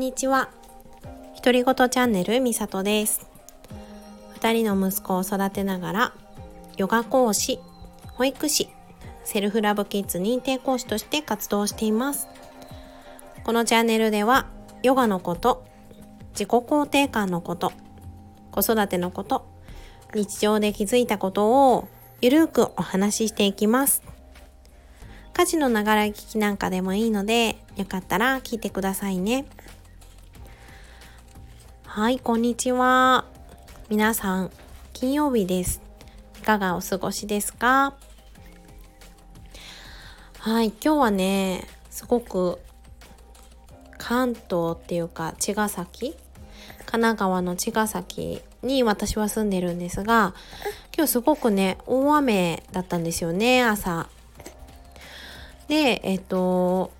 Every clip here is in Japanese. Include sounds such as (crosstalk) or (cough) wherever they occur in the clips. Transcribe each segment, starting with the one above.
んにちは。独り言チャンネルみさとです。二人の息子を育てながらヨガ講師保育士セルフラブキッズ認定講師として活動しています。このチャンネルではヨガのこと自己肯定感のこと子育てのこと日常で気づいたことをゆるくお話ししていきます。家事のながら聞きなんかでもいいのでよかったら聞いてくださいね。はいこんにちは。皆さん金曜日です。いかがお過ごしですか？はい今日はねすごく関東っていうか茅ヶ崎？神奈川の茅ヶ崎に私は住んでるんですが今日すごくね大雨だったんですよね朝。でえっと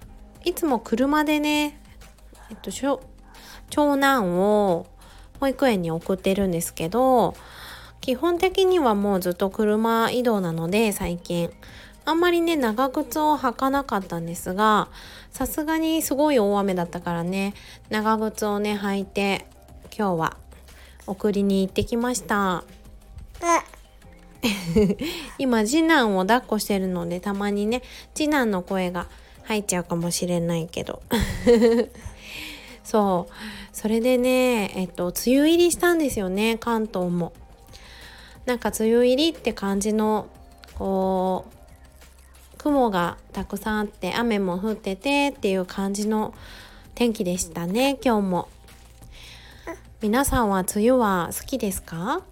いつも車でねえっと長男を保育園に送ってるんですけど基本的にはもうずっと車移動なので最近。あんまりね長靴を履かなかったんですがさすがにすごい大雨だったからね長靴をね履いて今日は送りに行ってきました。今次男を抱っこしてるのでたまにね次男の声が入っちゃうかもしれないけどそう。それでねえっと梅雨入りしたんですよね関東も。なんか梅雨入りって感じのこう雲がたくさんあって雨も降っててっていう感じの天気でしたね今日も。皆さんは梅雨は好きですか？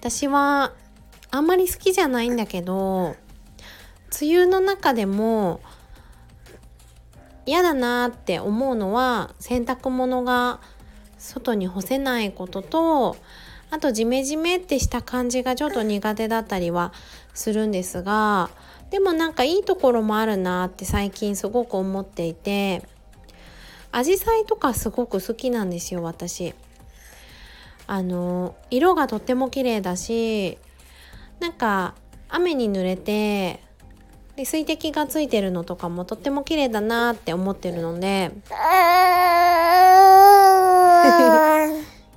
私はあんまり好きじゃないんだけど梅雨の中でも嫌だなって思うのは洗濯物が外に干せないこととあとジメジメってした感じがちょっと苦手だったりはするんですがでもなんかいいところもあるなって最近すごく思っていてアジサイとかすごく好きなんですよ私。あの色がとっても綺麗だしなんか雨に濡れてで水滴がついてるのとかもとっても綺麗だなって思ってるので。(laughs)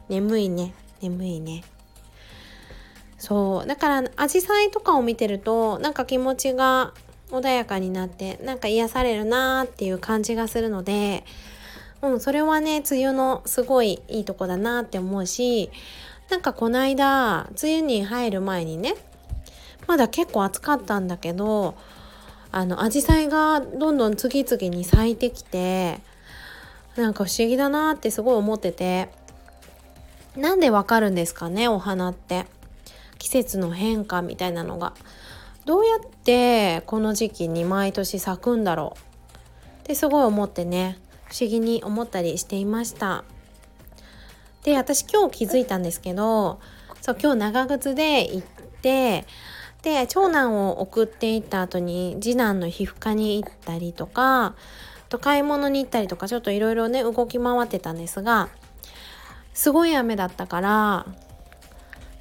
眠いね。眠いね。そう。だからアジサイとかを見てるとなんか気持ちが穏やかになってなんか癒されるなーっていう感じがするのでうん、それはね梅雨のすごいいいとこだなって思うしなんかこの間梅雨に入る前にねまだ結構暑かったんだけどあの紫陽花がどんどん次々に咲いてきてなんか不思議だなってすごい思っててなんでわかるんですかねお花って。季節の変化みたいなのが。どうやってこの時期に毎年咲くんだろう。ってすごい思ってね不思議に思ったりしていました。で私今日気づいたんですけどそう今日長靴で行ってで長男を送っていった後に次男の皮膚科に行ったりとかと買い物に行ったりとかちょっといろいろね動き回ってたんですがすごい雨だったから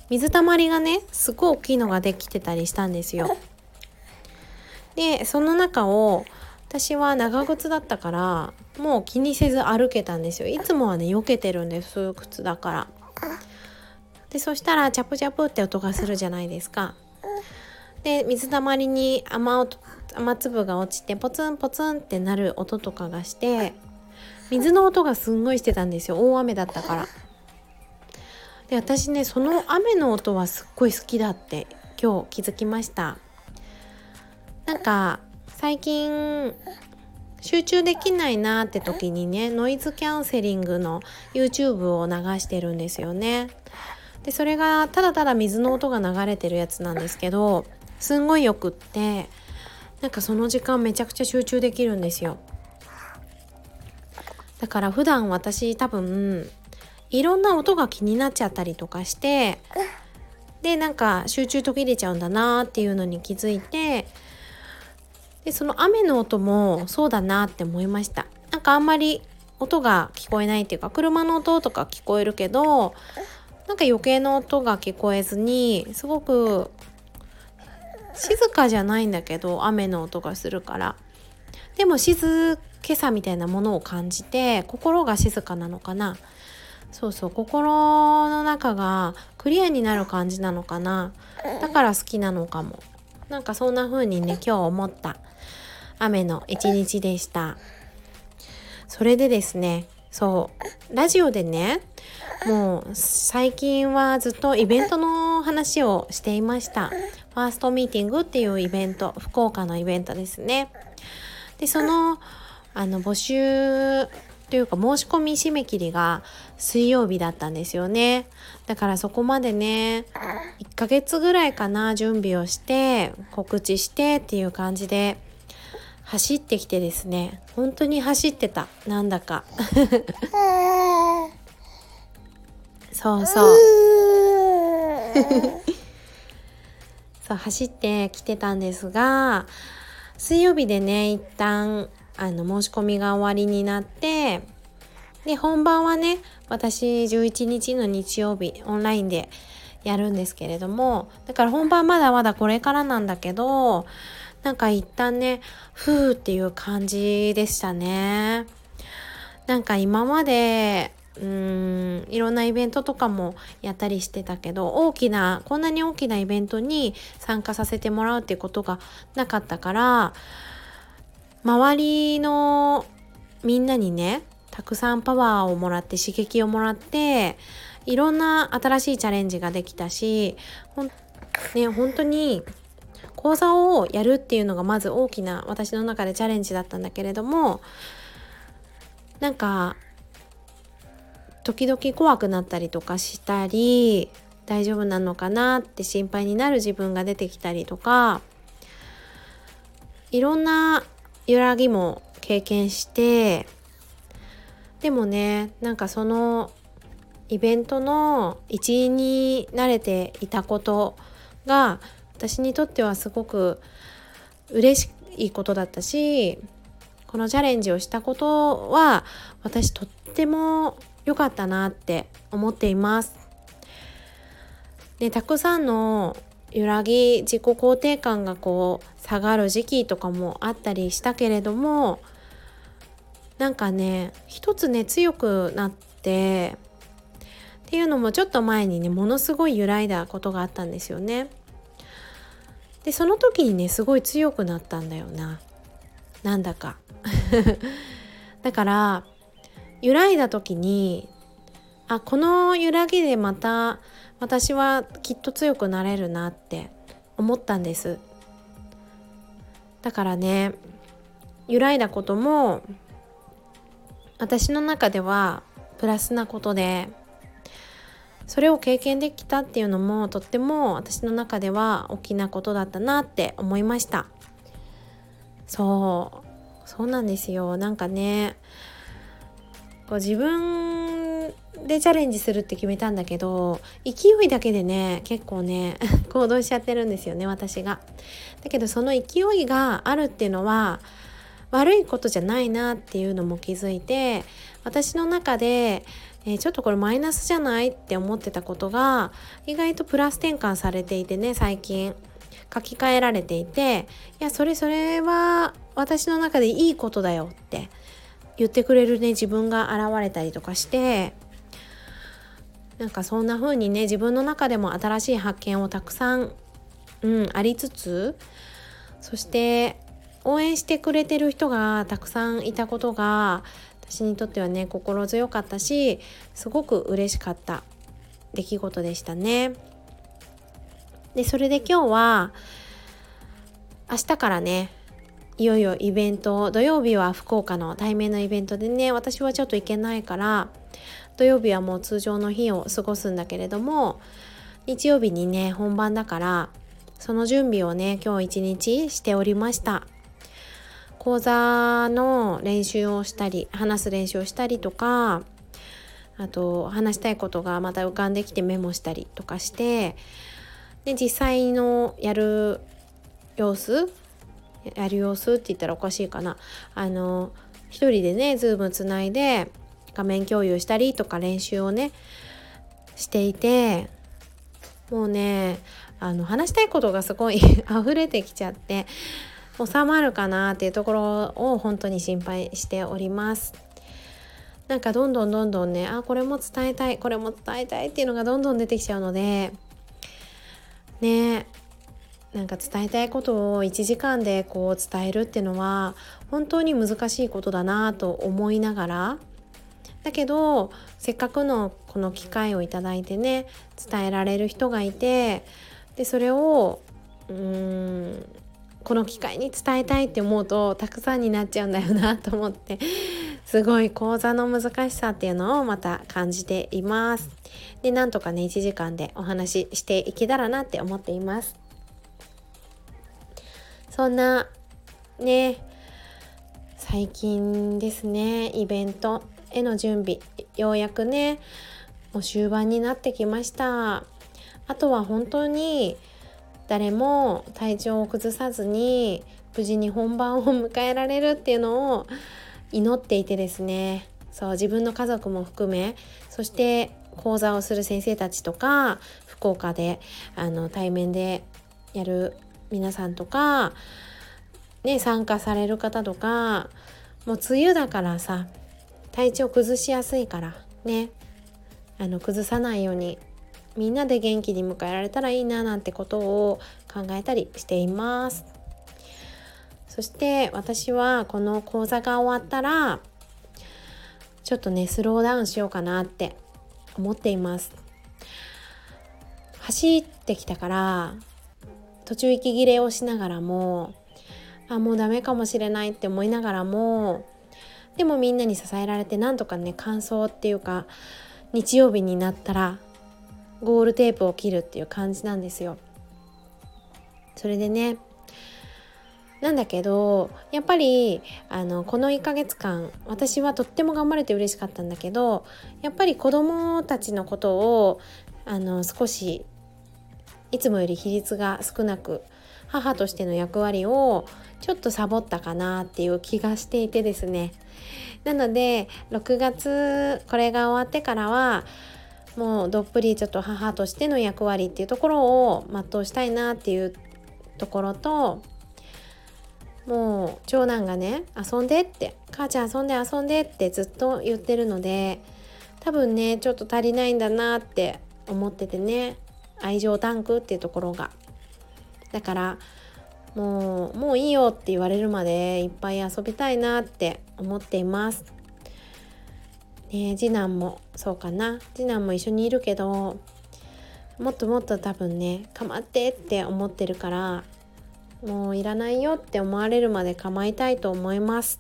水たまりがねすごい大きいのができてたりしたんですよ。でその中を私は長靴だったからもう気にせず歩けたんですよ。いつもはね避けてるんです靴だから。でそしたらチャプチャプって音がするじゃないですか。で水たまりに雨音雨粒が落ちてポツンポツンってなる音とかがして水の音がすんごいしてたんですよ。大雨だったから。で私ねその雨の音はすっごい好きだって今日気づきました。なんか最近集中できないなって時にねノイズキャンセリングの YouTube を流してるんですよね。でそれがただただ水の音が流れてるやつなんですけどすんごいよくってなんかその時間めちゃくちゃ集中できるんですよ。だから普段私多分いろんな音が気になっちゃったりとかしてでなんか集中途切れちゃうんだなっていうのに気づいてでその雨の音もそうだなって思いましたなんかあんまり音が聞こえないっていうか車の音とか聞こえるけどなんか余計な音が聞こえずにすごく静かじゃないんだけど雨の音がするから。でも静けさみたいなものを感じて心が静かなのかな。そうそう心の中がクリアになる感じなのかな。だから好きなのかも。なんかそんな風にね今日思った。雨の一日でした。それでですねそうラジオでねもう最近はずっとイベントの話をしていました。ファーストミーティングっていうイベント福岡のイベントですね。でそのあの募集というか申し込み締め切りが水曜日だったんですよね。だからそこまでね1ヶ月ぐらいかな準備をして告知してっていう感じで走ってきてですね。本当に走ってた。なんだか。そうそう (laughs) そう走ってきてたんですが水曜日でね一旦あの申し込みが終わりになってで本番はね私11日の日曜日オンラインでやるんですけれどもだから本番まだまだこれからなんだけどなんか一旦ねふーっていう感じでしたね。なんか今までうーんいろんなイベントとかもやったりしてたけど大きなこんなに大きなイベントに参加させてもらうっていうことがなかったから周りのみんなにねたくさんパワーをもらって刺激をもらっていろんな新しいチャレンジができたしほん、ね、本当に講座をやるっていうのがまず大きな私の中でチャレンジだったんだけれどもなんか時々怖くなったりとかしたり大丈夫なのかなって心配になる自分が出てきたりとかいろんな揺らぎも経験してでもねなんかそのイベントの一員になれていたことが私にとってはすごく嬉しいことだったしこのチャレンジをしたことは私とっても良かったなって思っています。でたくさんの揺らぎ自己肯定感がこう下がる時期とかもあったりしたけれどもなんかね一つね強くなってっていうのもちょっと前にねものすごい揺らいだことがあったんですよね。でその時にねすごい強くなったんだよななんだか (laughs) だから揺らいだ時にあこの揺らぎでまた私はきっと強くなれるなって思ったんです。だからね揺らいだことも私の中ではプラスなことでそれを経験できたっていうのもとっても私の中では大きなことだったなって思いました。そうそうなんですよ。なんかねこう自分でチャレンジするって決めたんだけど勢いだけでね結構ね (laughs) 行動しちゃってるんですよね私が。だけどその勢いがあるっていうのは悪いことじゃないなっていうのも気づいて私の中で、えー、ちょっとこれマイナスじゃないって思ってたことが意外とプラス転換されていてね最近書き換えられていていやそれそれは私の中でいいことだよって言ってくれるね自分が現れたりとかしてなんかそんな風にね自分の中でも新しい発見をたくさん、うん、ありつつそして応援してくれてる人がたくさんいたことが私にとってはね心強かったしすごく嬉しかった出来事でしたね。でそれで今日は明日からねいよいよイベント土曜日は福岡の対面のイベントでね私はちょっと行けないから土曜日はもう通常の日を過ごすんだけれども日曜日にね本番だからその準備をね今日一日しておりました。講座の練習をしたり話す練習をしたりとかあと話したいことがまた浮かんできてメモしたりとかしてで実際のやる様子やる様子って言ったらおかしいかな。あの一人でねズームつないで画面共有したりとか練習をねしていてもうねあの話したいことがすごい (laughs) 溢れてきちゃって収まるかなっていうところを本当に心配しております。なんかどんどんどんどんねあこれも伝えたいこれも伝えたいっていうのがどんどん出てきちゃうのでねなんか伝えたいことを1時間でこう伝えるっていうのは本当に難しいことだなと思いながらだけどせっかくのこの機会をいただいてね伝えられる人がいてでそれをうーんこの機会に伝えたいって思うとたくさんになっちゃうんだよなと思ってすごい講座の難しさっていうのをまた感じています。でなんとかね1時間でお話ししていけたらなって思っています。そんなね最近ですねイベントへの準備ようやくねもう終盤になってきました。あとは本当に誰も体調を崩さずに無事に本番を迎えられるっていうのを祈っていてですね。そう自分の家族も含めそして講座をする先生たちとか福岡であの対面でやる皆さんとか、ね、参加される方とかもう梅雨だからさ体調崩しやすいからねあの崩さないようにみんなで元気に迎えられたらいいななんてことを考えたりしています。そして私はこの講座が終わったらちょっとねスローダウンしようかなって思っています。走ってきたから途中息切れをしながらもあもうダメかもしれないって思いながらもでもみんなに支えられてなんとかね完走っていうか日曜日になったらゴールテープを切るっていう感じなんですよ。それでねなんだけどやっぱりあのこの1ヶ月間私はとっても頑張れて嬉しかったんだけどやっぱり子どもたちのことをあの少しいつもより比率が少なく母としての役割をちょっとサボったかなっていう気がしていてですね。なので6月これが終わってからはもうどっぷりちょっと母としての役割っていうところを全うしたいなっていうところともう長男がね遊んでって母ちゃん遊んで遊んでってずっと言ってるので多分ねちょっと足りないんだなって思っててね。愛情タンクっていうところがだからもうもういいよって言われるまでいっぱい遊びたいなって思っています。ね次男もそうかな次男も一緒にいるけどもっともっと多分ね構ってって思ってるからもういらないよって思われるまで構いたいと思います。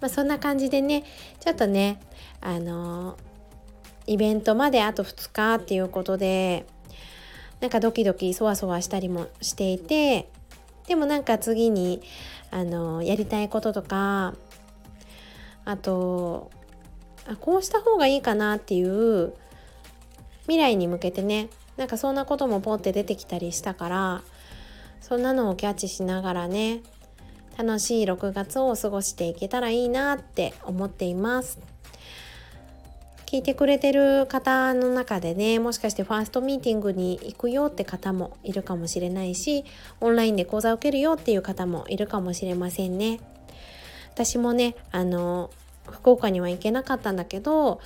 まあ、そんな感じでねちょっとねあのイベントまであと2日っていうことでなんかドキドキそわそわしたりもしていてでもなんか次にあのやりたいこととかあとあこうした方がいいかなっていう未来に向けてねなんかそんなこともポンって出てきたりしたからそんなのをキャッチしながらね楽しい6月を過ごしていけたらいいなって思っています。聞いてくれてる方の中でねもしかしてファーストミーティングに行くよって方もいるかもしれないしオンラインで講座を受けるよっていう方もいるかもしれませんね。私もねあの福岡には行けなかったんだけど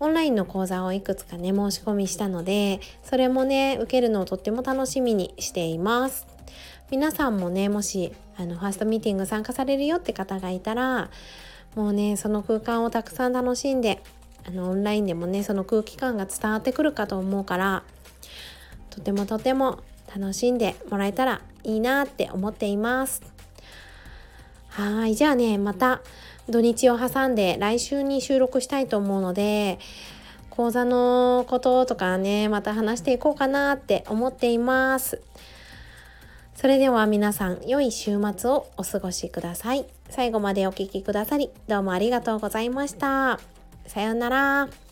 オンラインの講座をいくつかね申し込みしたのでそれもね受けるのをとっても楽しみにしています。皆さんもねもしあのファーストミーティング参加されるよって方がいたらもうねその空間をたくさん楽しんであのオンラインでもねその空気感が伝わってくるかと思うからとてもとても楽しんでもらえたらいいなって思っています。はいじゃあねまた土日を挟んで来週に収録したいと思うので講座のこととかねまた話していこうかなって思っています。それでは皆さん良い週末をお過ごしください。最後までお聴きくださりどうもありがとうございました。さようなら。